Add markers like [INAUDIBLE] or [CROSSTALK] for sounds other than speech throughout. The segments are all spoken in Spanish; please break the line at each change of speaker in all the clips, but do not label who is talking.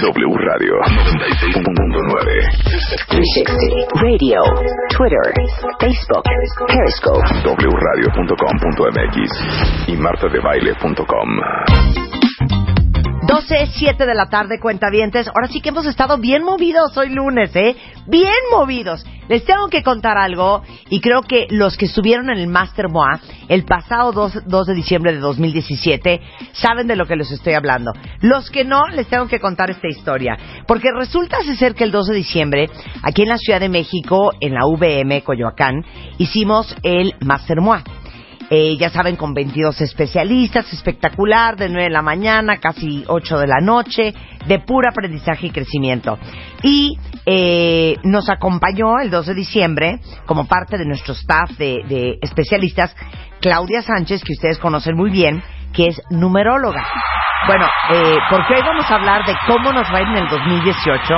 W Radio 96.9.
360 Radio, Twitter, Facebook, Periscope.
wradio.com.mx y martadebaile.com.
12, 7 de la tarde, cuentavientes. Ahora sí que hemos estado bien movidos hoy lunes, ¿eh? Bien movidos. Les tengo que contar algo y creo que los que estuvieron en el Master MOA el pasado 2, 2 de diciembre de 2017 saben de lo que les estoy hablando. Los que no, les tengo que contar esta historia. Porque resulta ser que el 2 de diciembre, aquí en la Ciudad de México, en la VM Coyoacán, hicimos el Master MOA. Eh, ya saben, con 22 especialistas, espectacular, de 9 de la mañana, casi 8 de la noche, de puro aprendizaje y crecimiento. Y eh, nos acompañó el 2 de diciembre, como parte de nuestro staff de, de especialistas, Claudia Sánchez, que ustedes conocen muy bien, que es numeróloga. Bueno, eh, porque hoy vamos a hablar de cómo nos va a ir en el 2018.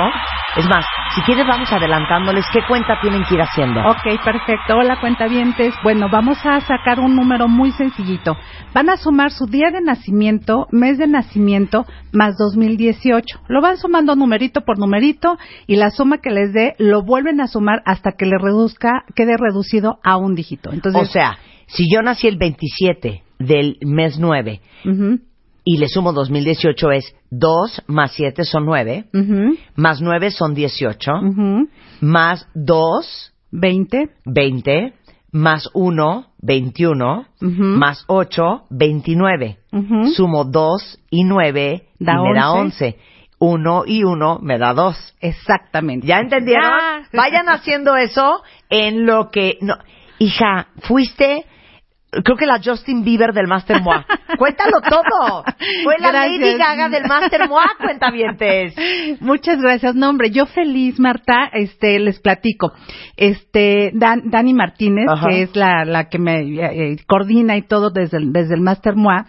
Es más, si quieres vamos adelantándoles qué cuenta tienen que ir haciendo.
Ok, perfecto. Hola, cuentavientes. Bueno, vamos a sacar un número muy sencillito. Van a sumar su día de nacimiento, mes de nacimiento, más 2018. Lo van sumando numerito por numerito y la suma que les dé lo vuelven a sumar hasta que le reduzca, quede reducido a un dígito. Entonces,
o sea, si yo nací el 27 del mes 9
ujú,
y le sumo 2018 es 2 más 7 son 9,
ujú,
más 9 son 18,
ujú,
más 2,
20,
20, más 1, 21,
Ujú.
más 8, 29.
ujú.
Sumo 2 y 9
Da
y me da
11.
11. 1 y 1 me da 2.
Exactamente.
¿Ya entendieron?
Ya.
Vayan haciendo eso en lo que... No. Hija, fuiste... Creo que la Justin Bieber del Master Moa. [LAUGHS] Cuéntalo todo. Fue la
Gracias.
Lady Gaga del Master Moa, cuentavientes.
Muchas gracias. No, hombre, yo feliz, Marta, este, les platico. Este, Dan- Dani Martínez,
Ajá.
que es la, la que me eh, coordina y todo desde el, desde el Master MOA,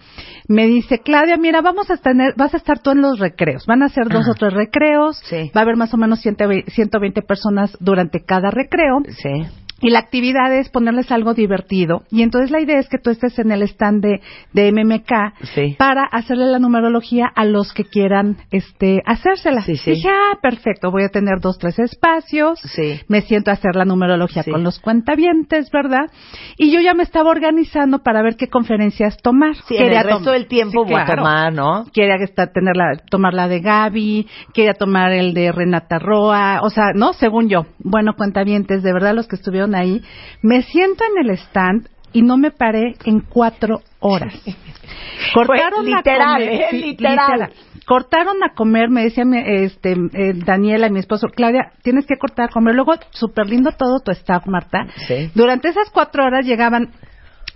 me dice, Claudia, mira, vamos a tener, vas a estar tú en los recreos. Van a ser dos
Ajá.
o tres recreos.
Sí.
Va a haber más o menos 120, 120 personas durante cada recreo.
Sí.
Y la actividad es ponerles algo divertido. Y entonces la idea es que tú estés en el stand de, de MMK
Sí.
para hacerle la numerología a los que quieran este, hacérsela.
Sí, sí.
Dije, ah, perfecto, voy a tener dos, tres espacios. Me siento a hacer la numerología con los cuentavientes, ¿verdad? Y yo ya me estaba organizando para ver qué conferencias tomar.
Sí, en el resto del tiempo voy a
claro.
tomar, ¿no?
Quería estar, tener la, tomar la de Gaby, quería tomar el de Renata Roa, o sea, ¿no? Según yo. Bueno, cuentavientes, de verdad los que estuvieron ahí, me siento en el stand y no me paré en cuatro horas. [LAUGHS] Cortaron
literal,
a comer,
¿eh?
sí,
Literal.
Cortaron a comer, me decía este, eh, Daniela, mi esposo, Claudia, tienes que cortar a comer. Luego, súper lindo todo tu staff, Marta.
Sí.
Durante esas cuatro horas llegaban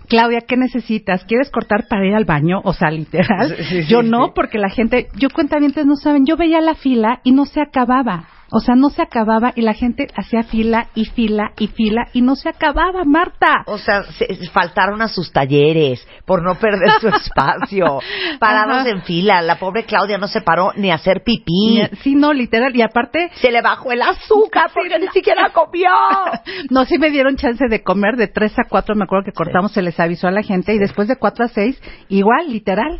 Claudia, ¿qué necesitas? ¿Quieres cortar para ir al baño? O sea, literal.
Sí, sí,
yo
sí,
no, porque la gente, yo cuentavientes no saben, yo veía la fila y no se acababa. O sea, no se acababa y la gente hacía fila y fila y fila y no se acababa, Marta.
O sea, se, faltaron a sus talleres por no perder su espacio. [LAUGHS] Parados
Ajá.
en fila. La pobre Claudia no se paró ni a hacer pipí.
Sí, no, literal. Y aparte,
Se le bajó el azúcar [LAUGHS] porque ni siquiera comió. [LAUGHS]
no, sí me dieron chance de comer de 3 a 4, me acuerdo que cortamos, se les avisó a la gente, y después de 4 a 6, igual, literal.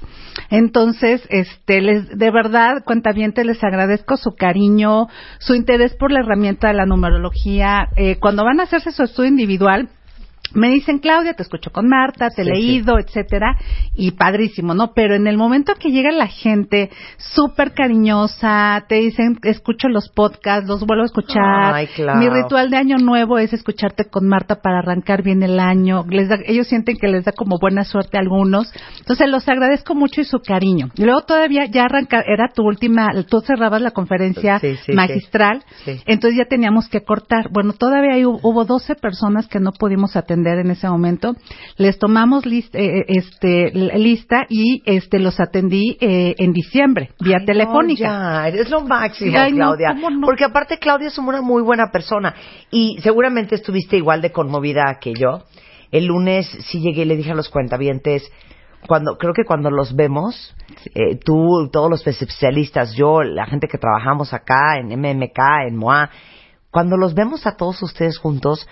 Entonces, este, les, de verdad, cuentavientes, les agradezco su cariño, su interés por la herramienta de la numerología. Eh, cuando van a hacerse su estudio individual, me dicen, Claudia, te escucho con Marta, te he
Sí,
leído, etcétera, y padrísimo, ¿no? Pero en el momento que llega la gente súper cariñosa, te dicen, escucho los podcasts, los vuelvo a escuchar.
Ay, claro.
Mi ritual de año nuevo es escucharte con Marta para arrancar bien el año. Les da- ellos sienten que les da como buena suerte a algunos. Entonces, los agradezco mucho y su cariño. Y luego todavía ya arranca, era tu última, tú cerrabas la conferencia
Sí,
magistral.
Sí.
Entonces ya teníamos que cortar. Bueno, todavía hay- hubo 12 personas que no pudimos atender en ese momento. Les tomamos list- eh, este, l- lista y este los atendí eh, en diciembre, vía
Ay,
telefónica.
No, eres lo máximo,
ay,
Claudia. Porque aparte Claudia es una muy buena persona y seguramente estuviste igual de conmovida que yo. El lunes sí llegué y le dije a los cuentavientes, cuando creo que cuando los vemos, eh, tú, todos los especialistas, yo, la gente que trabajamos acá en MMK, en MOA, cuando los vemos a todos ustedes juntos,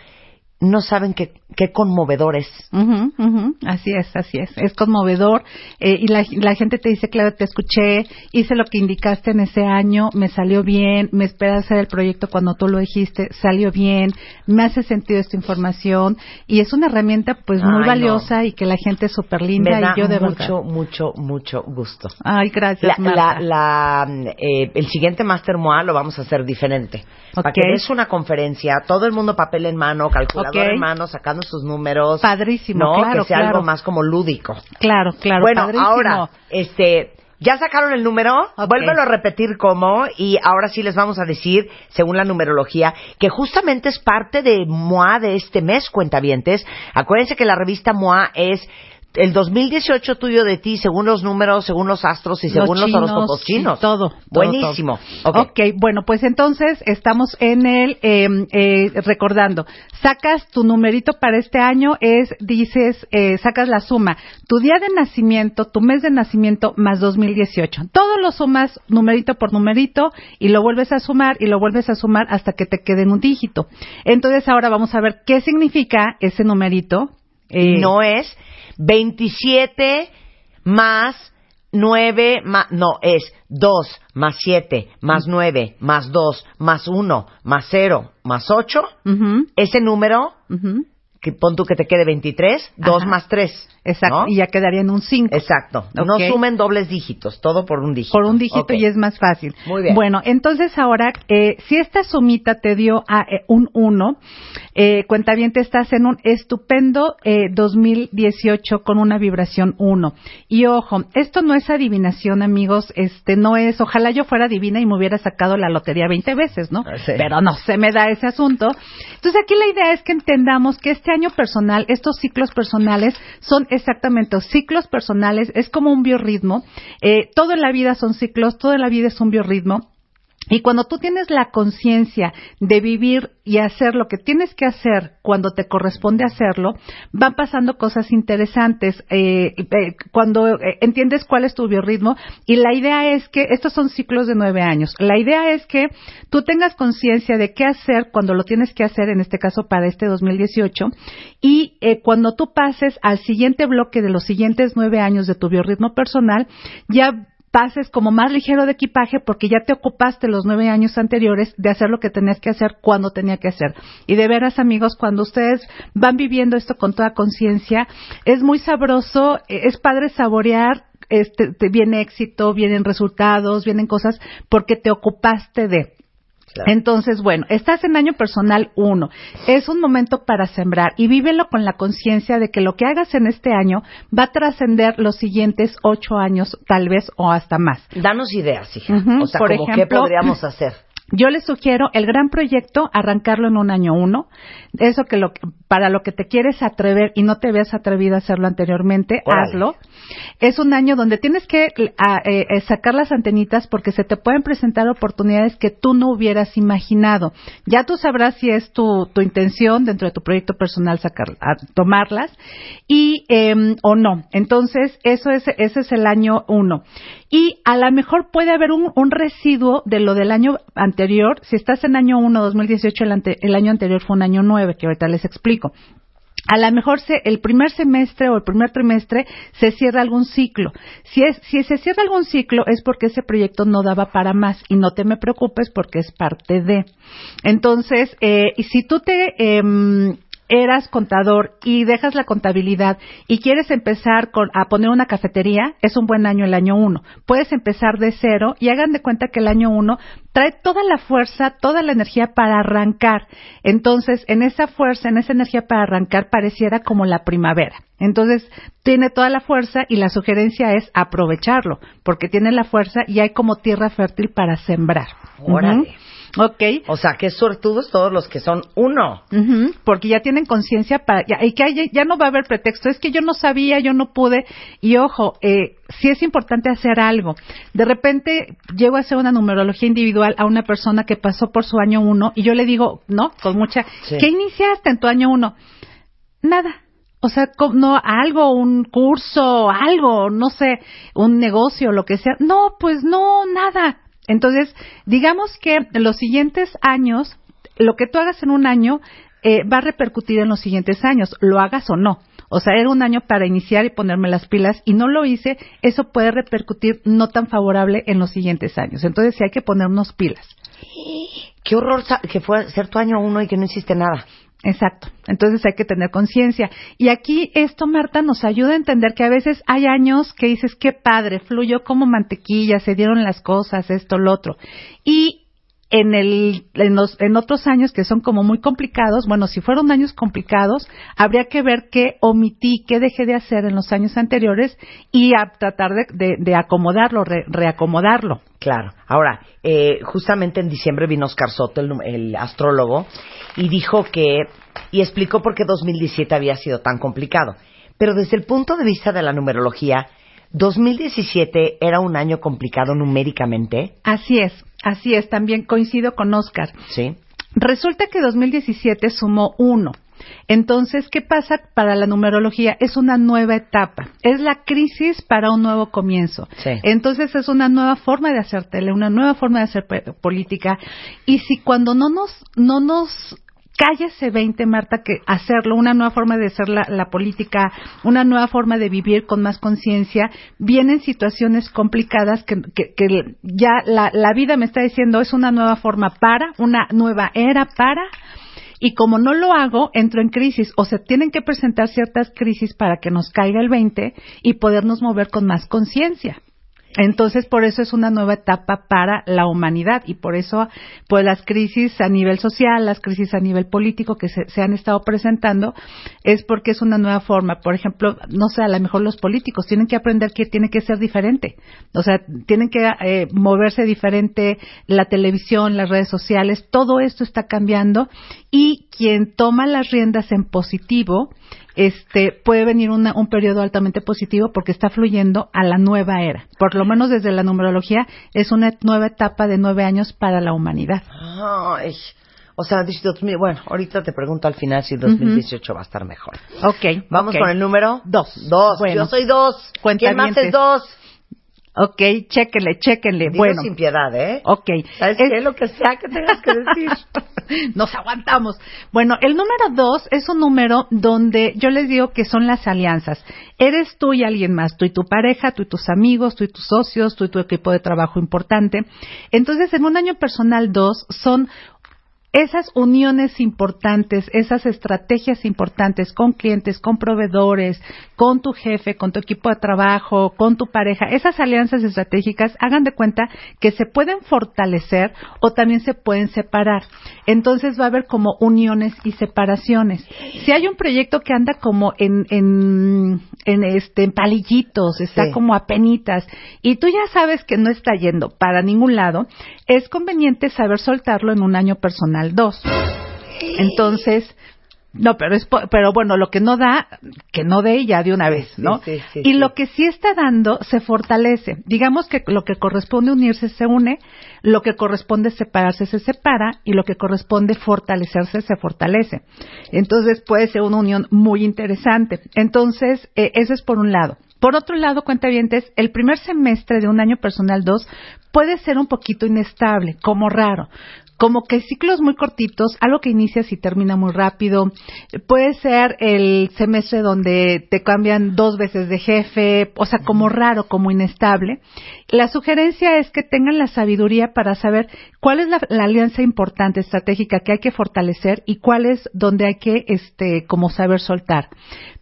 no saben qué, qué conmovedores.
Ujú, ujú, Así es, así es. Es conmovedor. eh, y la, la gente te dice, claro, te escuché, hice lo que indicaste en ese año, me salió bien, me esperas hacer el proyecto cuando tú lo dijiste, salió bien, me hace sentido esta información. Y es una herramienta, pues, muy
Ay, no.
valiosa y que la gente es súper linda.
Me da
y yo de
mucho,
verdad.
mucho, mucho gusto.
Ay, gracias,
la,
Marta.
la, eh, el siguiente Master MOA lo vamos a hacer diferente. Para
Ok.
que des una conferencia, todo el mundo papel en mano, calculador
Ok.
en mano, sacando sus números.
Padrísimo,
no,
claro,
que sea
claro.
algo más como lúdico.
Claro, claro.
bueno,
padrísimo.
ahora, este, ya sacaron el número,
Ok.
vuélvelo a repetir cómo, y ahora sí les vamos a decir, según la numerología, que justamente es parte de MOA de este mes, cuentavientes. Acuérdense que la revista MOA es el 2018 tuyo de ti, según los números, según los astros y según los,
chinos,
horóscopos chinos.
todo, todo,
Buenísimo.
todo.
Ok.
ok, bueno, pues entonces estamos en el, eh, eh, recordando, sacas tu numerito para este año, es, dices, eh, sacas la suma, tu día de nacimiento, tu mes de nacimiento más 2018. Todo lo sumas numerito por numerito y lo vuelves a sumar y lo vuelves a sumar hasta que te quede en un dígito. Entonces ahora vamos a ver qué significa ese numerito. Eh,
no es 27 más 9 más, no, es 2 más 7 más 9 más 2 más 1 más 0 más 8.
ujú,
Ese número,
ujú,
que pon tú que te quede 23, 2
Ajá.
más 3.
Exacto,
¿no?
y ya quedaría en un 5.
Exacto. No sumen dobles dígitos, todo por un dígito.
por un dígito y es más fácil.
Muy bien.
Bueno, entonces ahora, eh, si esta sumita te dio a eh, un 1, eh, cuenta bien, te estás en un estupendo eh, 2018 con una vibración 1. Y ojo, esto no es adivinación, amigos, este no es, ojalá yo fuera divina y me hubiera sacado la lotería 20 veces, ¿no?
Sí.
Pero no se me da ese asunto. Entonces aquí la idea es que entendamos que este año personal, estos ciclos personales son exactamente ciclos personales, es como un biorritmo. Eh, todo en la vida son ciclos, todo en la vida es un biorritmo. Y cuando tú tienes la conciencia de vivir y hacer lo que tienes que hacer cuando te corresponde hacerlo, van pasando cosas interesantes. eh, eh, cuando eh, entiendes cuál es tu biorritmo, y la idea es que estos son ciclos de nueve años. La idea es que tú tengas conciencia de qué hacer cuando lo tienes que hacer, en este caso para este 2018, y eh, cuando tú pases al siguiente bloque de los siguientes nueve años de tu biorritmo personal, ya pases como más ligero de equipaje porque ya te ocupaste los nueve años anteriores de hacer lo que tenías que hacer cuando tenía que hacer. Y de veras, amigos, cuando ustedes van viviendo esto con toda conciencia, es muy sabroso, eh, es padre saborear, este, te viene éxito, vienen resultados, vienen cosas porque te ocupaste de.
Claro.
Entonces, bueno, estás en año personal uno. Es un momento para sembrar y vívelo con la conciencia de que lo que hagas en este año va a trascender los siguientes ocho años, tal vez, o hasta más.
Danos ideas, hija. O sea,
por
como qué
ejemplo,
podríamos hacer.
Yo les sugiero el gran proyecto, arrancarlo en un año uno. Eso que lo, para lo que te quieres atrever y no te veas atrevido a hacerlo anteriormente, hazlo. Es un año donde tienes que a- eh, eh, sacar las antenitas porque se te pueden presentar oportunidades que tú no hubieras imaginado. Ya tú sabrás si es tu, tu intención dentro de tu proyecto personal sacar, a- tomarlas y em, o no. Entonces, eso es, ese es el año uno. Y a lo mejor puede haber un, un residuo de lo del año anterior. Si estás en año 1, 2018, el, ante- el año anterior fue un año 9, que ahorita les explico. A lo mejor se, el primer semestre o el primer trimestre se cierra algún ciclo. Si, es, si se cierra algún ciclo es porque ese proyecto no daba para más y no te me preocupes porque es parte de. Entonces, eh, y si tú te em, eras contador y dejas la contabilidad y quieres empezar con, a poner una cafetería, es un buen año el año uno. Puedes empezar de cero y hagan de cuenta que el año uno trae toda la fuerza, toda la energía para arrancar. Entonces, en esa fuerza, en esa energía para arrancar, pareciera como la primavera. Entonces, tiene toda la fuerza y la sugerencia es aprovecharlo, porque tiene la fuerza y hay como tierra fértil para sembrar.
Órale.
Ok.
O sea, qué suertudos todos los que son uno.
Ujú, porque ya tienen conciencia para ya, y que hay- ya no va a haber pretexto es que yo no sabía yo no pude y ojo eh, sí es importante hacer algo de repente llego a hacer una numerología individual a una persona que pasó por su año uno y yo le digo no con mucha
Sí.
qué iniciaste en tu año uno nada o sea, no, algo, un curso, algo, no sé, un negocio, lo que sea. No, pues no, nada. Entonces, digamos que los siguientes años, lo que tú hagas en un año eh, va a repercutir en los siguientes años, lo hagas o no. O sea, era un año para iniciar y ponerme las pilas y no lo hice, eso puede repercutir no tan favorable en los siguientes años. Entonces sí hay que ponernos pilas.
Qué horror que fue ser tu año uno y que no hiciste nada.
Exacto. Entonces hay que tener conciencia. Y aquí esto, Marta, nos ayuda a entender que a veces hay años que dices, qué padre, fluyó como mantequilla, se dieron las cosas, esto, lo otro. Y en, el, en, los, en otros años que son como muy complicados, bueno, si fueron años complicados, habría que ver qué omití, qué dejé de hacer en los años anteriores y a tratar de, de- de acomodarlo, re- reacomodarlo.
Claro. Ahora, eh, justamente en diciembre vino Oscar Soto, el, el astrólogo, y dijo que, y explicó por qué 2017 había sido tan complicado. Pero desde el punto de vista de la numerología, 2017 era un año complicado numéricamente,
Así es, así es, también coincido con Oscar.
¿sí?
Resulta que 2017 sumó uno. Entonces, ¿qué pasa para la numerología? Es una nueva etapa, es la crisis para un nuevo comienzo.
Sí.
Entonces, es una nueva forma de hacer tele, una nueva forma de hacer política. Y si cuando no nos, no nos cae ese 20, Marta, que hacerlo, una nueva forma de hacer la, política, una nueva forma de vivir con más conciencia, vienen situaciones complicadas que ya la, la vida me está diciendo es una nueva forma para, una nueva era para, y como no lo hago, entro en crisis o se tienen que presentar ciertas crisis para que nos caiga el 20 y podernos mover con más conciencia. Entonces, por eso es una nueva etapa para la humanidad y por eso, pues las crisis a nivel social, las crisis a nivel político que se, se han estado presentando, es porque es una nueva forma. Por ejemplo, no sé, a lo mejor los políticos tienen que aprender que tiene que ser diferente. O sea, tienen que eh, moverse diferente, la televisión, las redes sociales, todo esto está cambiando y quien toma las riendas en positivo, este puede venir una- un periodo altamente positivo porque está fluyendo a la nueva era. Por lo menos desde la numerología es una nueva etapa de nueve años para la humanidad.
Ay, o sea, dice 2000 bueno, ahorita te pregunto al final si 2018 va a estar mejor.
Ok.
Vamos con el número
Dos.
Dos.
Bueno.
Yo soy dos. ¿Quién más es dos?
Ok, chéquenle, chéquenle.
Digo
bueno.
sin piedad, ¿eh?
Ok.
¿Sabes
Es-
qué? Lo que sea que tengas que decir. [LAUGHS]
Nos aguantamos. Bueno, el número dos es un número donde yo les digo que son las alianzas. Eres tú y alguien más, tú y tu pareja, tú y tus amigos, tú y tus socios, tú y tu equipo de trabajo importante. Entonces, en un año personal dos son esas uniones importantes, esas estrategias importantes con clientes, con proveedores, con tu jefe, con tu equipo de trabajo, con tu pareja, esas alianzas estratégicas, hagan de cuenta que se pueden fortalecer o también se pueden separar. Entonces va a haber como uniones y separaciones. Si hay un proyecto que anda como en, en, en este, en palillitos, está
Sí.
como a penitas, y tú ya sabes que no está yendo para ningún lado, es conveniente saber soltarlo en un año personal 2. Entonces, no, pero es, pero bueno, lo que no da, que no dé ya de una vez, ¿no?
sí, sí,
y lo que sí está dando se fortalece. Digamos que lo que corresponde unirse se une, lo que corresponde separarse se separa y lo que corresponde fortalecerse se fortalece. Entonces puede ser una unión muy interesante. Entonces, eh, eso es por un lado. Por otro lado, cuentavientes, el primer semestre de un año personal 2 puede ser un poquito inestable, como raro. Como que ciclos muy cortitos, algo que inicias y termina muy rápido. Puede ser el semestre donde te cambian dos veces de jefe, o sea, como raro, como inestable. La sugerencia es que tengan la sabiduría para saber cuál es la, la alianza importante, estratégica que hay que fortalecer y cuál es donde hay que, este, como saber soltar.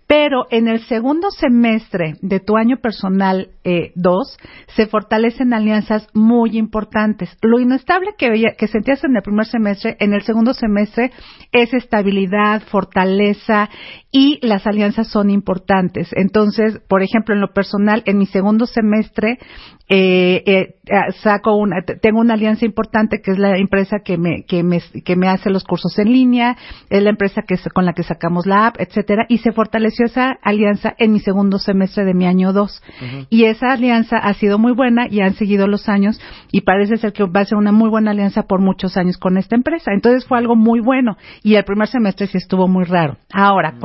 Pero en el segundo semestre de tu año personal 2 se fortalecen alianzas muy importantes. Lo inestable que, veía, que sentías en el primer semestre, en el segundo semestre es estabilidad, fortaleza y las alianzas son importantes. Entonces, por ejemplo, en lo personal, en mi segundo semestre eh, eh, eh, saco una, tengo una alianza importante que es la empresa que me, que me, que me hace los cursos en línea, es la empresa que con la que sacamos la app, etcétera, y se fortaleció esa alianza en mi segundo semestre de mi año 2. Y esa alianza ha sido muy buena y han seguido los años y parece ser que va a ser una muy buena alianza por muchos años con esta empresa. Entonces fue algo muy bueno y el primer semestre sí estuvo muy raro. Ahora,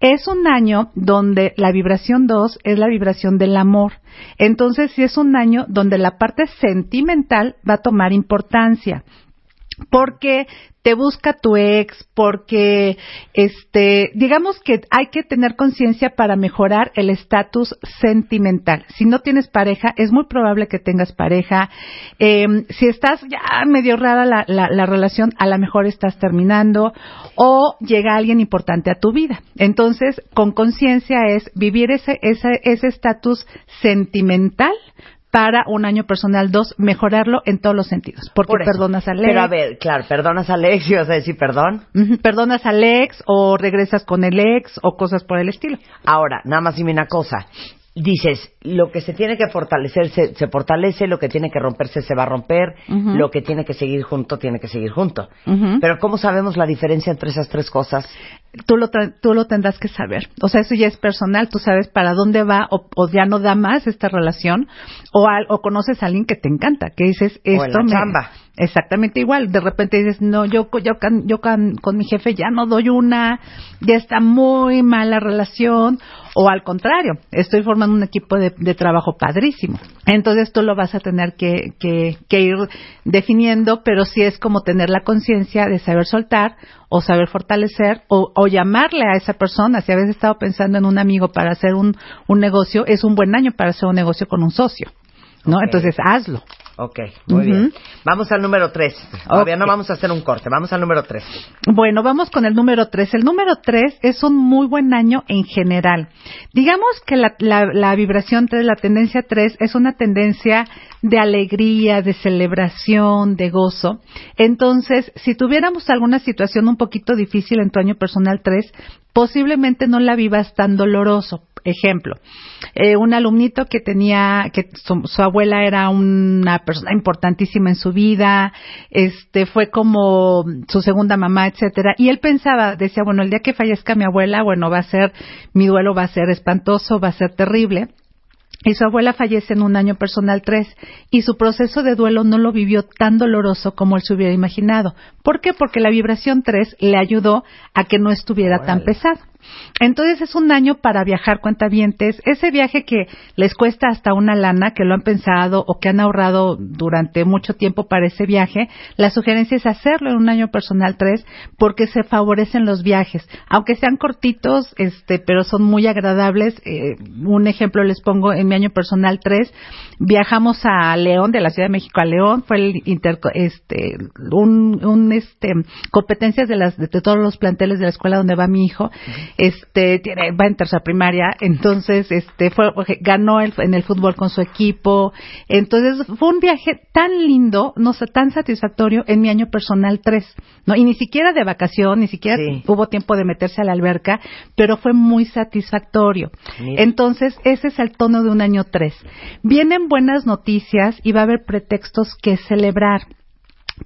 es un año donde la vibración 2 es la vibración del amor. Entonces sí es un año donde la parte sentimental va a tomar importancia. porque te busca tu ex, porque, este, digamos que hay que tener conciencia para mejorar el estatus sentimental. Si no tienes pareja, es muy probable que tengas pareja. Eh, si estás ya medio rara la, la, la relación, a lo mejor estás terminando o llega alguien importante a tu vida. Entonces, con conciencia es vivir ese ese ese estatus sentimental para un año personal, dos, mejorarlo en todos los sentidos. Porque
Por
perdonas a Lex,
Pero a ver, claro, perdonas a Alex [LAUGHS] y vas a decir perdón.
ujú, perdonas al ex o regresas con el ex o cosas por el estilo.
Ahora, nada más dime una cosa. Dices, lo que se tiene que fortalecer se, se fortalece, lo que tiene que romperse se va a romper, lo que tiene que seguir junto tiene que seguir junto. Pero ¿cómo sabemos la diferencia entre esas tres cosas?
Tú lo, tra- tú lo tendrás que saber. O sea, eso ya es personal, tú sabes para dónde va o, o ya no da más esta relación o, al- o conoces a alguien que te encanta, que dices,
en
esto
la
me...
chamba.
Exactamente igual. De repente dices, no, yo, yo, yo can- con mi jefe ya no doy una, ya está muy mala relación, o al contrario, estoy formando un equipo de, de trabajo padrísimo. Entonces tú lo vas a tener que, que, que ir definiendo, pero sí es como tener la conciencia de saber soltar o saber fortalecer o, o llamarle a esa persona. Si habéis estado pensando en un amigo para hacer un, un negocio, es un buen año para hacer un negocio con un socio. ¿No? Entonces hazlo.
Ok, muy bien. Vamos al número tres. Todavía
Ok.
no vamos a hacer un corte, vamos al número tres.
Bueno, vamos con el número tres. El número tres es un muy buen año en general. Digamos que la, la, la vibración tres, la tendencia tres, es una tendencia de alegría, de celebración, de gozo. Entonces, si tuviéramos alguna situación un poquito difícil en tu año personal tres, posiblemente no la vivas tan doloroso. Ejemplo, eh, un alumnito que tenía, que su, su abuela era una persona importantísima en su vida, este, fue como su segunda mamá, etcétera, y él pensaba, decía, bueno, el día que fallezca mi abuela, bueno, va a ser, mi duelo va a ser espantoso, va a ser terrible. Y su abuela fallece en un año personal 3 y su proceso de duelo no lo vivió tan doloroso como él se hubiera imaginado. ¿Por qué? Porque la vibración 3 le ayudó a que no estuviera tan pesado. Entonces es un año para viajar cuentavientes, ese viaje que les cuesta hasta una lana, que lo han pensado o que han ahorrado durante mucho tiempo para ese viaje, la sugerencia es hacerlo en un año personal 3 porque se favorecen los viajes, aunque sean cortitos, este, pero son muy agradables. Eh, un ejemplo les pongo en mi año personal 3, viajamos a León, de la Ciudad de México a León, fue el inter, este, un, un, este, competencias de las, de todos los planteles de la escuela donde va mi hijo, este, tiene, va en tercera primaria, entonces, este, fue, ganó el- en el fútbol con su equipo, entonces fue un viaje tan lindo, no sé, tan satisfactorio en mi año personal 3, ¿no? Y ni siquiera de vacación, ni siquiera
Sí.
hubo tiempo de meterse a la alberca, pero fue muy satisfactorio. Entonces, ese es el tono de un año 3. Vienen buenas noticias y va a haber pretextos que celebrar.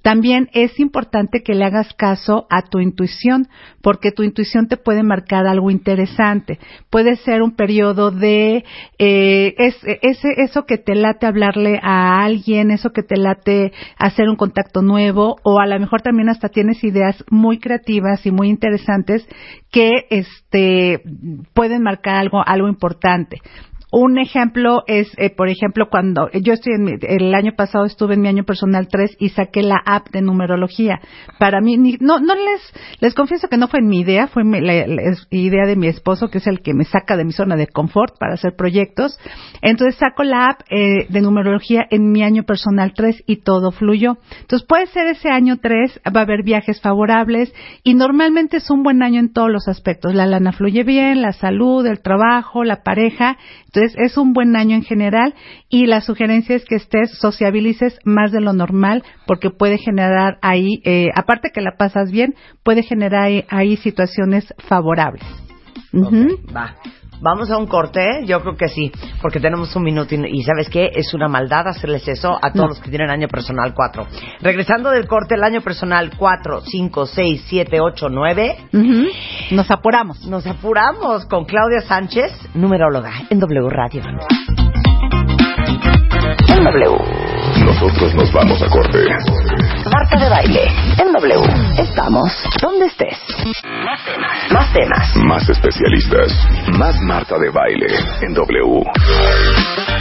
También es importante que le hagas caso a tu intuición, porque tu intuición te puede marcar algo interesante. Puede ser un periodo de eh, eso que te late hablarle a alguien, eso que te late hacer un contacto nuevo, o a lo mejor también hasta tienes ideas muy creativas y muy interesantes que este pueden marcar algo algo importante. Un ejemplo es, eh, por ejemplo, cuando yo estoy en mi- el año pasado estuve en mi año personal 3 y saqué la app de numerología. Para mí, ni- no, no les, les confieso que no fue mi idea, fue mi- la, idea de mi esposo, que es el que me saca de mi zona de confort para hacer proyectos. Entonces saco la app eh, de numerología en mi año personal 3 y todo fluyó. Entonces puede ser ese año 3, va a haber viajes favorables y normalmente es un buen año en todos los aspectos. La lana fluye bien, la salud, el trabajo, la pareja. Es un buen año en general y la sugerencia es que estés, sociabilices más de lo normal porque puede generar ahí, eh, aparte que la pasas bien, puede generar ahí, ahí situaciones favorables.
Va. Vamos a un corte, yo creo que sí, porque tenemos un minuto y, y ¿sabes qué? Es una maldad hacerles eso a todos
No.
los que tienen año personal 4. Regresando del corte, el año personal 4, 5, 6, 7, 8, 9,
Ujú. Nos apuramos.
nos apuramos con Claudia Sánchez, numeróloga en W Radio.
En W.
Nosotros nos vamos a corte.
Marta de baile. En W. Estamos donde estés. Más temas. Más temas.
Más especialistas. Más Marta de Baile en W.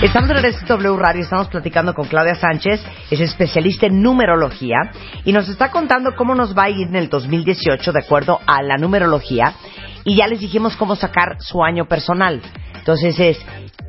Estamos en el W Radio, estamos platicando con Claudia Sánchez, es especialista en numerología y nos está contando cómo nos va a ir en el 2018 de acuerdo a la numerología y ya les dijimos cómo sacar su año personal. Entonces es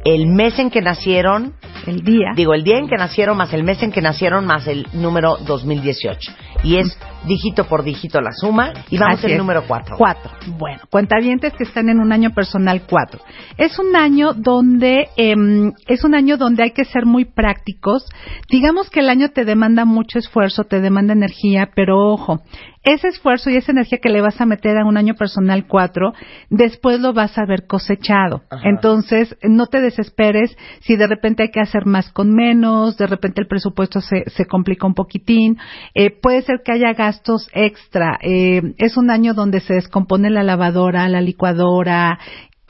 el mes en que nacieron,
El día.
digo el día en que nacieron más el mes en que nacieron más el número 2018 y es dígito por dígito la suma y vamos al número 4.
Cuatro. Bueno, cuentavientes que están en un año personal cuatro. Es un año donde em, es un año donde hay que ser muy prácticos. Digamos que el año te demanda mucho esfuerzo, te demanda energía, pero ojo, ese esfuerzo y esa energía que le vas a meter a un año personal cuatro, después lo vas a ver cosechado.
Ajá.
Entonces, no te desesperes si de repente hay que hacer más con menos, de repente el presupuesto se, se complica un poquitín, eh, puede ser que haya gastos extra. Eh, es un año donde se descompone la lavadora, la licuadora,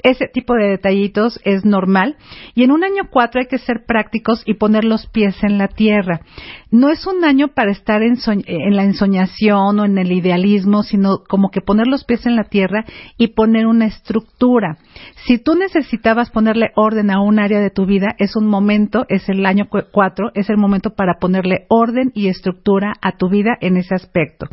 ese tipo de detallitos es normal. Y en un año cuatro hay que ser prácticos y poner los pies en la tierra. No es un año para estar en, la ensoñación o en el idealismo, sino como que poner los pies en la tierra y poner una estructura. Si tú necesitabas ponerle orden a un área de tu vida, es un momento, es el año cu- cuatro, es el momento para ponerle orden y estructura a tu vida en ese aspecto.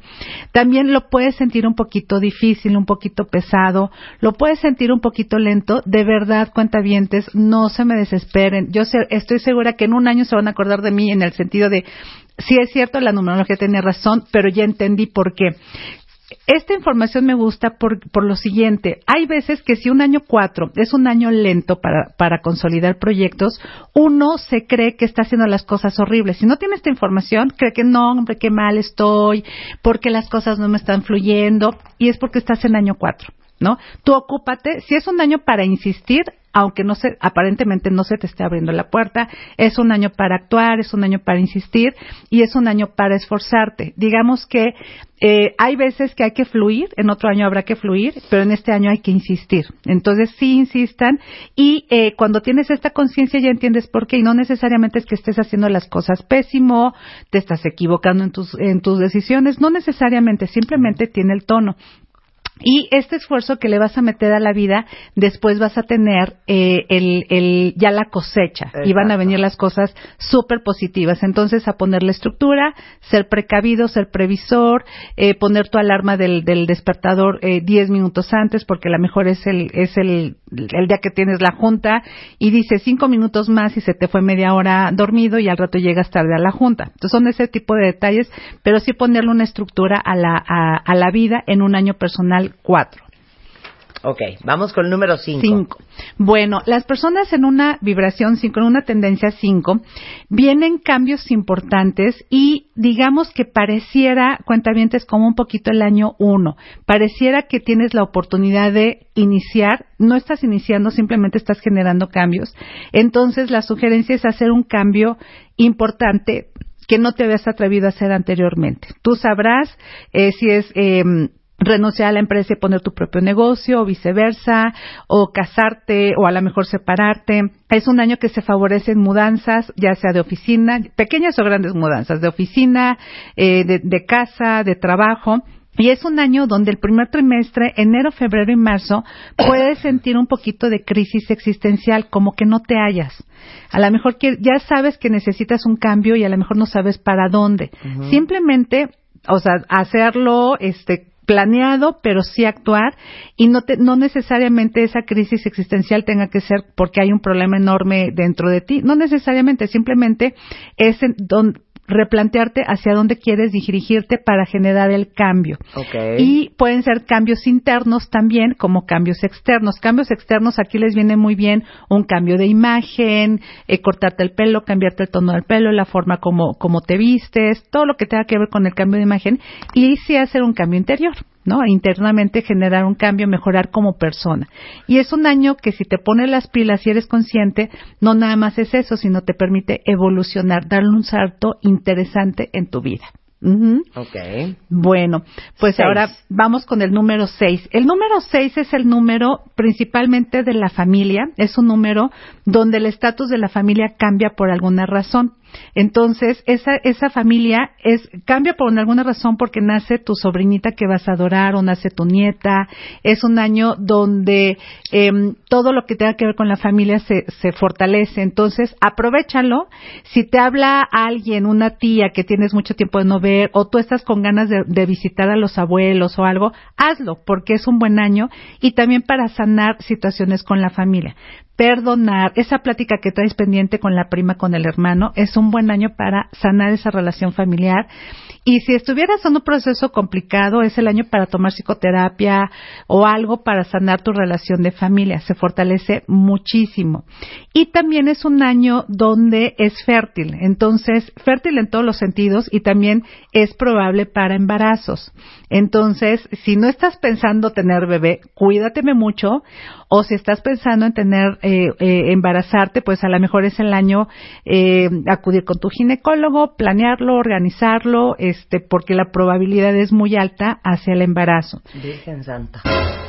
También lo puedes sentir un poquito difícil, un poquito pesado, lo puedes sentir un poquito lento. De verdad, cuentavientes, no se me desesperen. Yo sé- estoy segura que en un año se van a acordar de mí en el sentido de, sí es cierto, la numerología tenía razón, pero ya entendí por qué. Esta información me gusta por, por lo siguiente. Hay veces que si un año cuatro es un año lento para, para consolidar proyectos, uno se cree que está haciendo las cosas horribles. Si no tiene esta información, cree que no, hombre, qué mal estoy, porque las cosas no me están fluyendo, y es porque estás en año cuatro. ¿No? Tú ocúpate, si es un año para insistir, aunque no se, aparentemente no se te esté abriendo la puerta, es un año para actuar, es un año para insistir y es un año para esforzarte. Digamos que eh, hay veces que hay que fluir, en otro año habrá que fluir, pero en este año hay que insistir. Entonces sí insistan y eh, cuando tienes esta conciencia ya entiendes por qué y no necesariamente es que estés haciendo las cosas pésimo, te estás equivocando en tus, en tus decisiones, no necesariamente, simplemente tiene el tono. Y este esfuerzo que le vas a meter a la vida, después vas a tener eh, el, el, ya la cosecha y van a venir las cosas súper positivas. Entonces, a ponerle estructura, ser precavido, ser previsor, eh, poner tu alarma del, del despertador eh, 10 minutos antes, porque a lo mejor es el, es el, el día que tienes la junta y dice cinco minutos más y se te fue media hora dormido y al rato llegas tarde a la junta. Entonces, son ese tipo de detalles, pero sí ponerle una estructura a la, a, a la vida en un año personal cuatro.
Ok, vamos con el número 5.
Cinco. Bueno, las personas en una vibración 5, en una tendencia 5, vienen cambios importantes y digamos que pareciera, cuentavientes, como un poquito el año 1. Pareciera que tienes la oportunidad de iniciar, no estás iniciando, simplemente estás generando cambios. Entonces, la sugerencia es hacer un cambio importante que no te habías atrevido a hacer anteriormente. Tú sabrás eh, si es... Eh, renunciar a la empresa y poner tu propio negocio o viceversa, o casarte o a lo mejor separarte. Es un año que se favorecen mudanzas, ya sea de oficina, pequeñas o grandes mudanzas, de oficina, eh, de, de casa, de trabajo. Y es un año donde el primer trimestre, enero, febrero y marzo, puedes sentir un poquito de crisis existencial, como que no te hallas. A lo mejor que ya sabes que necesitas un cambio y a lo mejor no sabes para dónde. Simplemente, o sea, hacerlo, este, planeado, pero sí actuar y no, te, no necesariamente esa crisis existencial tenga que ser porque hay un problema enorme dentro de ti. No necesariamente, simplemente es en don- replantearte hacia dónde quieres dirigirte para generar el cambio.
Ok.
Y pueden ser cambios internos también como cambios externos. Cambios externos aquí les viene muy bien un cambio de imagen, eh, cortarte el pelo, cambiarte el tono del pelo, la forma como, como te vistes, todo lo que tenga que ver con el cambio de imagen y sí hacer un cambio interior. ¿No? Internamente generar un cambio, mejorar como persona. Y es un año que si te pones las pilas y eres consciente, no nada más es eso, sino te permite evolucionar, darle un salto interesante en tu vida. Ujú.
Ok.
Bueno, pues
Seis.
ahora vamos con el número 6. El número 6 es el número principalmente de la familia, es un número donde el estatus de la familia cambia por alguna razón. Entonces, esa, esa familia es, cambia por alguna razón porque nace tu sobrinita que vas a adorar o nace tu nieta. Es un año donde em, todo lo que tenga que ver con la familia se, se fortalece. Entonces, aprovechalo. Si te habla alguien, una tía que tienes mucho tiempo de no ver, o tú estás con ganas de, de visitar a los abuelos o algo, hazlo, porque es un buen año y también para sanar situaciones con la familia perdonar, esa plática que traes pendiente con la prima, con el hermano, es un buen año para sanar esa relación familiar. Y si estuvieras en un proceso complicado, es el año para tomar psicoterapia o algo para sanar tu relación de familia. Se fortalece muchísimo. Y también es un año donde es fértil. Entonces, fértil en todos los sentidos y también es probable para embarazos. Entonces, si no estás pensando tener bebé, cuídateme mucho. O si estás pensando en tener, eh, eh, embarazarte, pues a lo mejor es el año eh, acudir con tu ginecólogo, planearlo, organizarlo, este, porque la probabilidad es muy alta hacia el embarazo.
Virgen Santa.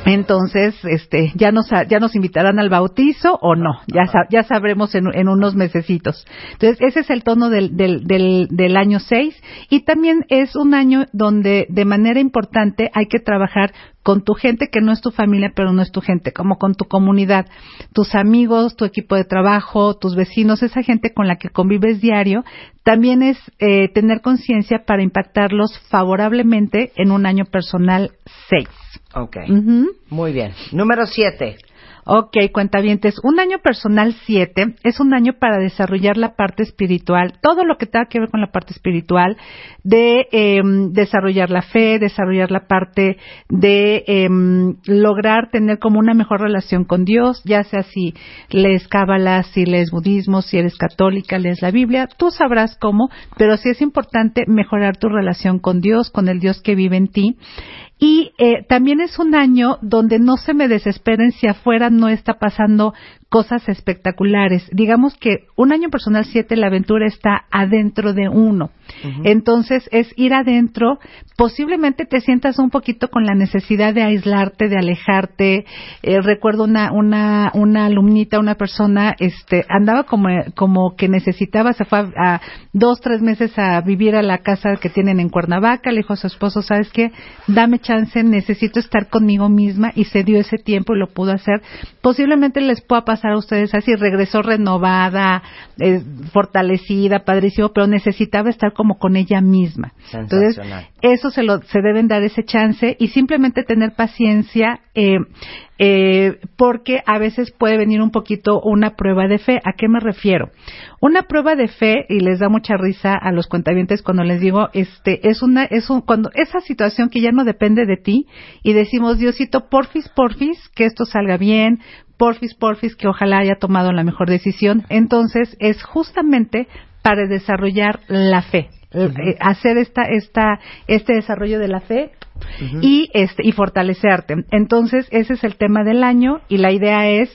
Entonces, este, ya nos, ya nos invitarán al bautizo o no, ya, ya sabremos en, en, unos mesecitos. Entonces, ese es el tono del, del, del, del año 6 y también es un año donde de manera importante hay que trabajar con tu gente que no es tu familia, pero no es tu gente, como con tu comunidad, tus amigos, tu equipo de trabajo, tus vecinos, esa gente con la que convives diario, también es eh, tener conciencia para impactarlos favorablemente en un año personal 6.
Ok. Muy bien. Número 7.
Ok, cuentavientes, un año personal 7 es un año para desarrollar la parte espiritual, todo lo que tenga que ver con la parte espiritual, de eh, desarrollar la fe, desarrollar la parte de eh, lograr tener como una mejor relación con Dios, ya sea si lees cábala, si lees budismo, si eres católica, lees la Biblia, tú sabrás cómo, pero sí es importante mejorar tu relación con Dios, con el Dios que vive en ti. Y eh, también es un año donde no se me desesperen si afuera no está pasando cosas espectaculares. Digamos que un año personal 7, la aventura está adentro de uno. Entonces es ir adentro, posiblemente te sientas un poquito con la necesidad de aislarte, de alejarte. Eh, recuerdo una, una, una alumnita, una persona, este, andaba como, como que necesitaba, se fue a, dos, tres meses a vivir a la casa que tienen en Cuernavaca, le dijo a su esposo, ¿sabes qué? Dame chance, necesito estar conmigo misma y se dio ese tiempo y lo pudo hacer. Posiblemente les pueda pasar a ustedes así, regresó renovada, eh, fortalecida, padrísimo, pero necesitaba estar como con ella misma. Entonces, eso se lo, se deben dar ese chance y simplemente tener paciencia, eh, eh, porque a veces puede venir un poquito una prueba de fe. ¿A qué me refiero? Una prueba de fe, y les da mucha risa a los cuentavientes cuando les digo, este, es una, es un, cuando esa situación que ya no depende de ti y decimos, Diosito, porfis, porfis, que esto salga bien, porfis, porfis, que ojalá haya tomado la mejor decisión. Entonces, es justamente para desarrollar la fe. Eh, hacer esta, esta, este desarrollo de la fe y este y fortalecerte. Entonces ese es el tema del año y la idea es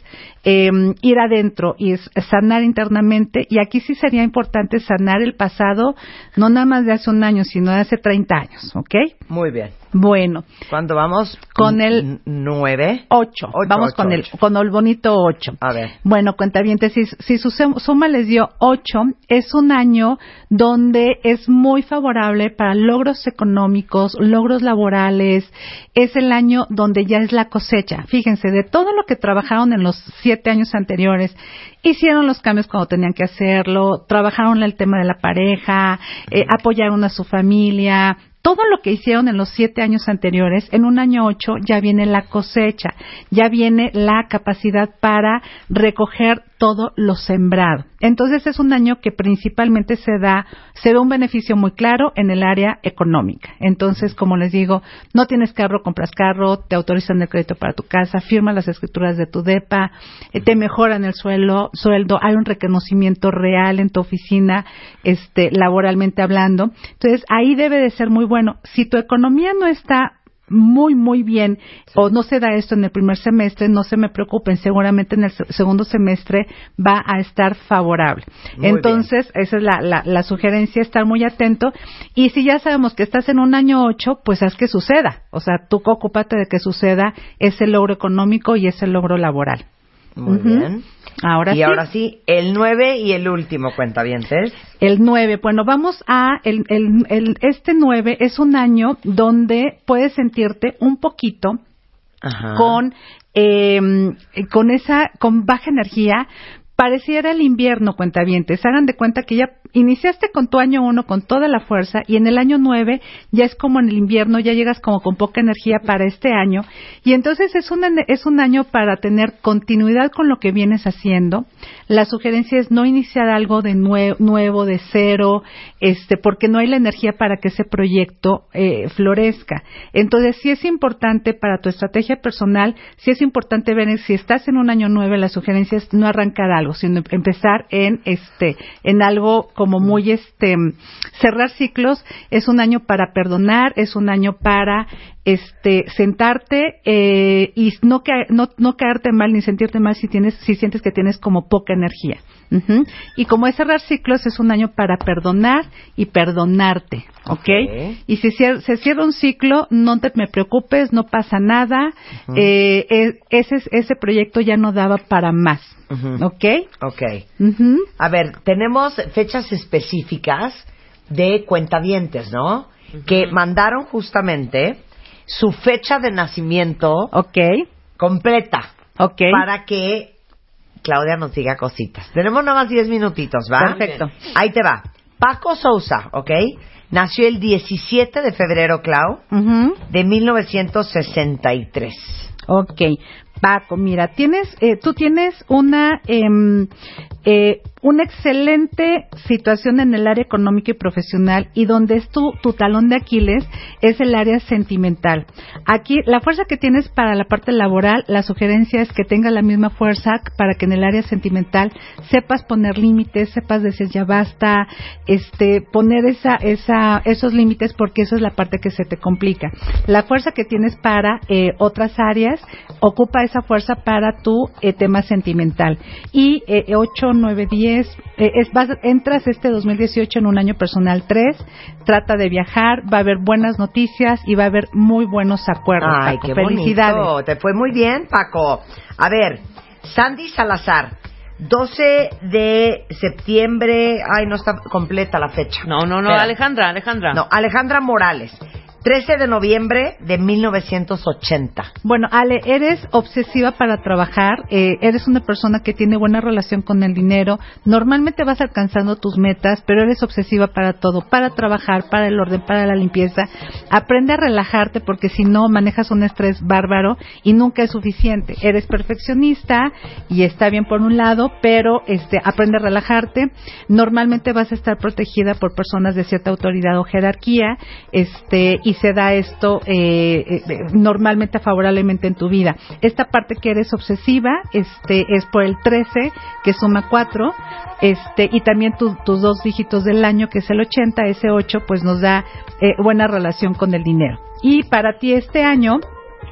eh, ir adentro y sanar internamente y aquí sí sería importante sanar el pasado no nada más de hace un año sino de hace 30 años, ¿ok?
Muy bien.
Bueno.
¿Cuándo vamos?
Con el
9.
8. Vamos con el con el bonito 8.
A ver.
Bueno, cuenta bien, si, si su suma les dio 8, es un año donde es muy favorable para logros económicos, logros laborales, es el año donde ya es la cosecha. Fíjense, de todo lo que trabajaron en los siete años anteriores, hicieron los cambios cuando tenían que hacerlo, trabajaron el tema de la pareja, eh, apoyaron a su familia, todo lo que hicieron en los siete años anteriores, en un año ocho ya viene la cosecha, ya viene la capacidad para recoger todo lo sembrado. Entonces es un año que principalmente se da, se ve un beneficio muy claro en el área económica. Entonces, como les digo, no tienes carro, compras carro, te autorizan el crédito para tu casa, firman las escrituras de tu DEPA, eh, te mejoran el sueldo, sueldo, hay un reconocimiento real en tu oficina, este, laboralmente hablando. Entonces, ahí debe de ser muy bueno. Si tu economía no está muy, muy bien, o no se da esto en el primer semestre, no se me preocupen, seguramente en el segundo semestre va a estar favorable. Entonces, esa es la, la, la, sugerencia, estar muy atento. Y si ya sabemos que estás en un año ocho, pues haz que suceda. O sea, tú ocúpate de que suceda ese logro económico y ese logro laboral.
Muy bien.
Ahora
y
sí.
ahora sí, el 9 y el último cuentavientes.
El 9, bueno, vamos a el, el, el- este 9 es un año donde puedes sentirte un poquito
Ajá.
con eh, con esa con baja energía pareciera el invierno cuentavientes hagan de cuenta que ya iniciaste con tu año uno con toda la fuerza y en el año nueve ya es como en el invierno ya llegas como con poca energía para este año. Y entonces es un es un año para tener continuidad con lo que vienes haciendo la sugerencia es no iniciar algo de nue- nuevo de cero este porque no hay la energía para que ese proyecto eh, florezca. Entonces sí es importante para tu estrategia personal sí es importante ver si estás en un año nueve la sugerencia es no arrancar algo sino empezar en este en algo como muy este cerrar ciclos. Es un año para perdonar es un año para este sentarte eh, y no, ca- no no caerte mal ni sentirte mal si tienes si sientes que tienes como poca energía Ujú. y como es cerrar ciclos es un año para perdonar y perdonarte ¿ok?
Ok.
y si cier- se cierra un ciclo no te me preocupes no pasa nada eh, eh, ese ese proyecto ya no daba para más
Ujú.
¿ok?
Ok.
Ujú.
A ver, tenemos fechas específicas de cuentavientes, ¿no? Que mandaron justamente su fecha de nacimiento
Ok,
completa
ok.
para que Claudia nos diga cositas. Tenemos nada más 10 minutitos, ¿va?
Perfecto.
Ahí te va. Paco Sousa, ¿ok? Nació el 17 de febrero, Clau,
Ujú.
de 1963.
Ok, Paco, mira, tienes, eh, tú tienes una, em, eh, una excelente situación en el área económica y profesional y donde es tu, tu talón de Aquiles es el área sentimental. Aquí, la fuerza que tienes para la parte laboral, la sugerencia es que tengas la misma fuerza para que en el área sentimental sepas poner límites, sepas decir ya basta, este, poner esa, esa, esos límites porque eso es la parte que se te complica. La fuerza que tienes para eh, otras áreas, ocupa esa fuerza para tu eh, tema sentimental. Y eh, 8, 9, 10, eh, es, vas, entras este 2018 en un año personal 3, trata de viajar, va a haber buenas noticias y va a haber muy buenos acuerdos.
Ay,
Paco.
qué
Felicidades.
bonito. Te fue muy bien, Paco. A ver, Sandy Salazar, 12 de septiembre. Ay, no está completa la fecha.
No, no, no,
Espera.
Alejandra, Alejandra.
No, Alejandra Morales, 13 de noviembre de 1980.
Bueno, Ale, eres obsesiva para trabajar, eh, eres una persona que tiene buena relación con el dinero, normalmente vas alcanzando tus metas, pero eres obsesiva para todo, para trabajar, para el orden, para la limpieza. Aprende a relajarte porque si no manejas un estrés bárbaro y nunca es suficiente. Eres perfeccionista y está bien por un lado, pero este aprende a relajarte. Normalmente vas a estar protegida por personas de cierta autoridad o jerarquía, este y se da esto eh, eh, eh, normalmente favorablemente en tu vida. Esta parte que eres obsesiva, este es por el 13 que suma 4, este y también tu- tus dos dígitos del año que es el 80, ese 8 pues nos da eh, buena relación con el dinero. Y para ti este año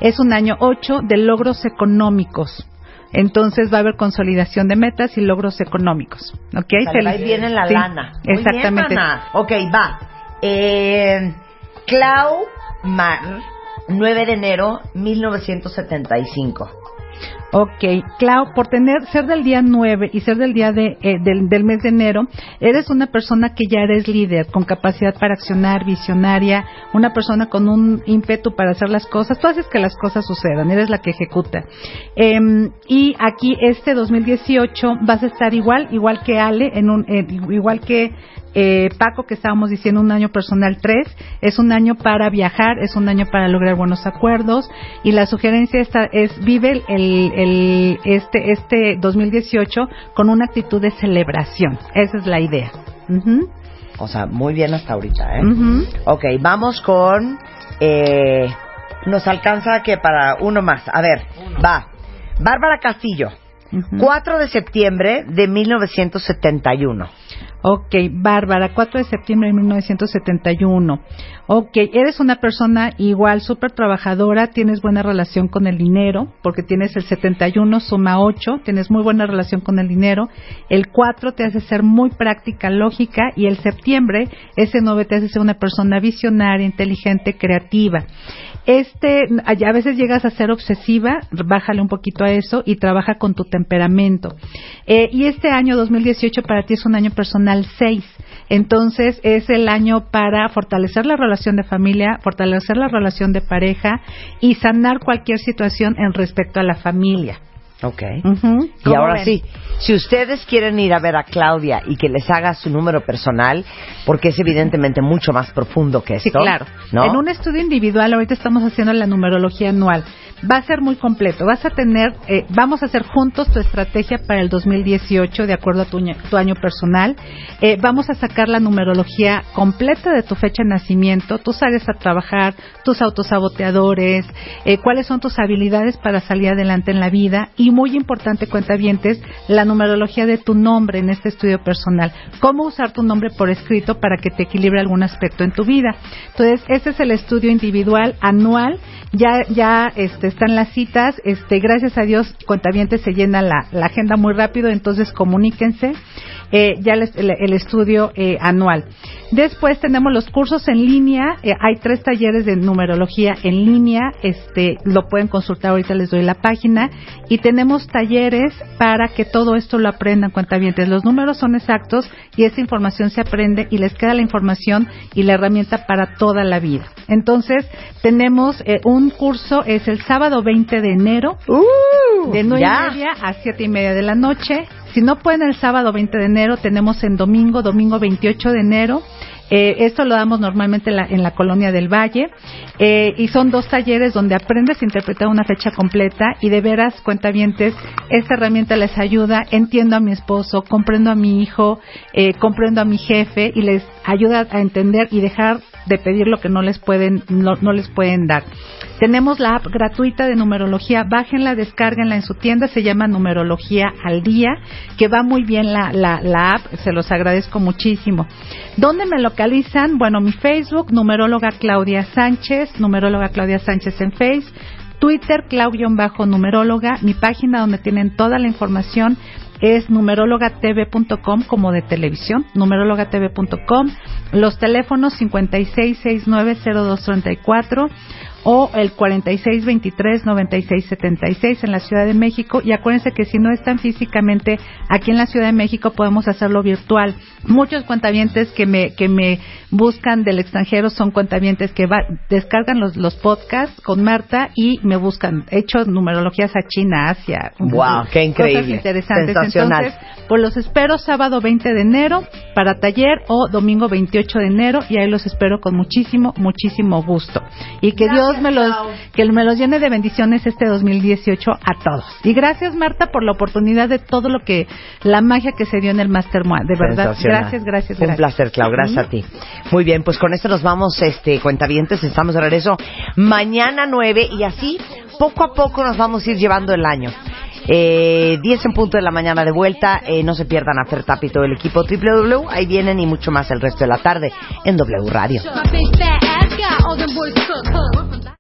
es un año 8 de logros económicos. Entonces va a haber consolidación de metas y logros económicos. ¿Ok?
Sale, ahí viene la
Sí,
lana. Muy
exactamente.
Bien, mana. Ok, va. Eh, Clau Mar, 9 de enero 1975.
Ok, Clau, por tener, ser del día 9 y ser del día de, eh, del, del mes de enero, eres una persona que ya eres líder, con capacidad para accionar, visionaria, una persona con un ímpetu para hacer las cosas. Tú haces que las cosas sucedan, eres la que ejecuta. Em, y aquí, este 2018, vas a estar igual, igual que Ale, en un, eh, igual que eh, Paco, que estábamos diciendo un año personal 3, es un año para viajar, es un año para lograr buenos acuerdos y la sugerencia esta es vive el, el, este, este 2018 con una actitud de celebración. Esa es la idea. Ujú,
O sea, muy bien hasta ahorita, ¿eh?
ujú.
Ok, vamos con... Eh, nos alcanza que para uno más. A ver, va. Bárbara Castillo,
Ujú.
4 de septiembre de 1971.
Ok, Bárbara, 4 de septiembre de 1971. Ok, eres una persona igual, súper trabajadora, tienes buena relación con el dinero, porque tienes el 71 suma 8, tienes muy buena relación con el dinero. El 4 te hace ser muy práctica, lógica, y el septiembre, ese 9 te hace ser una persona visionaria, inteligente, creativa. Este, a veces llegas a ser obsesiva, bájale un poquito a eso y trabaja con tu temperamento. Eh, y este año 2018 para ti es un año personal 6. Entonces es el año para fortalecer la relación de familia, fortalecer la relación de pareja y sanar cualquier situación en respecto a la familia.
Ok. Y ahora sí, si ustedes quieren ir a ver a Claudia y que les haga su número personal, porque es evidentemente mucho más profundo que esto.
Sí, claro. En un estudio individual, ahorita estamos haciendo la numerología anual va a ser muy completo. Vas a tener, eh, vamos a hacer juntos tu estrategia para el 2018 de acuerdo a tu, año personal. Eh, vamos a sacar la numerología completa de tu fecha de nacimiento, tus sales a trabajar, tus autosaboteadores, eh, cuáles son tus habilidades para salir adelante en la vida y muy importante, cuentavientes, la numerología de tu nombre en este estudio personal. Cómo usar tu nombre por escrito para que te equilibre algún aspecto en tu vida. Entonces, este es el estudio individual anual. Ya, ya, este, están las citas. Este, gracias a Dios, Cuentavientes se llena la, la agenda muy rápido, entonces comuníquense. Eh, ya el, el, estudio eh, anual. Después tenemos los cursos en línea. Eh, hay tres talleres de numerología en línea. Este, lo pueden consultar. Ahorita les doy la página. Y tenemos talleres para que todo esto lo aprendan cuentavientes. Los números son exactos y esa información se aprende y les queda la información y la herramienta para toda la vida. Entonces, tenemos un curso, es el sábado 20 de enero, uh, de 9 y media a 7 y media de la noche. Si no pueden el sábado 20 de enero, tenemos en domingo, domingo 28 de enero. Eh, esto lo damos normalmente en la, colonia del Valle eh, y son dos talleres donde aprendes a interpretar una fecha completa y de veras cuentavientes esta herramienta les ayuda entiendo a mi esposo comprendo a mi hijo eh, comprendo a mi jefe y les ayuda a entender y dejar de pedir lo que no les pueden no, no les pueden dar tenemos la app gratuita de numerología. Bájenla, descárguenla en su tienda. Se llama Numerología al Día, que va muy bien la, la, la app. Se los agradezco muchísimo. ¿Dónde me localizan? Bueno, mi Facebook, numeróloga Claudia Sánchez, numeróloga Claudia Sánchez en Face. Twitter, Claudio-numeróloga, mi página donde tienen toda la información es numerologatv.com como de televisión, numerologatv.com, los teléfonos 56690234 o el 4623-9676 en la Ciudad de México. Y acuérdense que si no están físicamente aquí en la Ciudad de México, podemos hacerlo virtual. Muchos cuentavientes que me, que me buscan del extranjero son cuentavientes que descargan los, los podcasts con Marta y me buscan. He hecho numerologías a China, Asia.
¡Wow! ¡Qué increíble!
Cosas interesantes. Entonces, pues los espero sábado 20 de enero para taller o domingo 28 de enero y ahí los espero con muchísimo, muchísimo gusto. Y que Dios me los, que me los llene de bendiciones este 2018 a todos. Y gracias Marta por la oportunidad de todo lo que, la magia que se dio en el Master De verdad, gracias, gracias,
Un placer, Clau, gracias a ti. Muy bien, pues con esto nos vamos, este, cuentavientes, estamos de regreso mañana 9 y así poco a poco nos vamos a ir llevando el año. Eh, 10 en punto de la mañana de vuelta. Eh, no se pierdan a Fer Tapito el equipo www. Ahí vienen y mucho más el resto de la tarde en W Radio.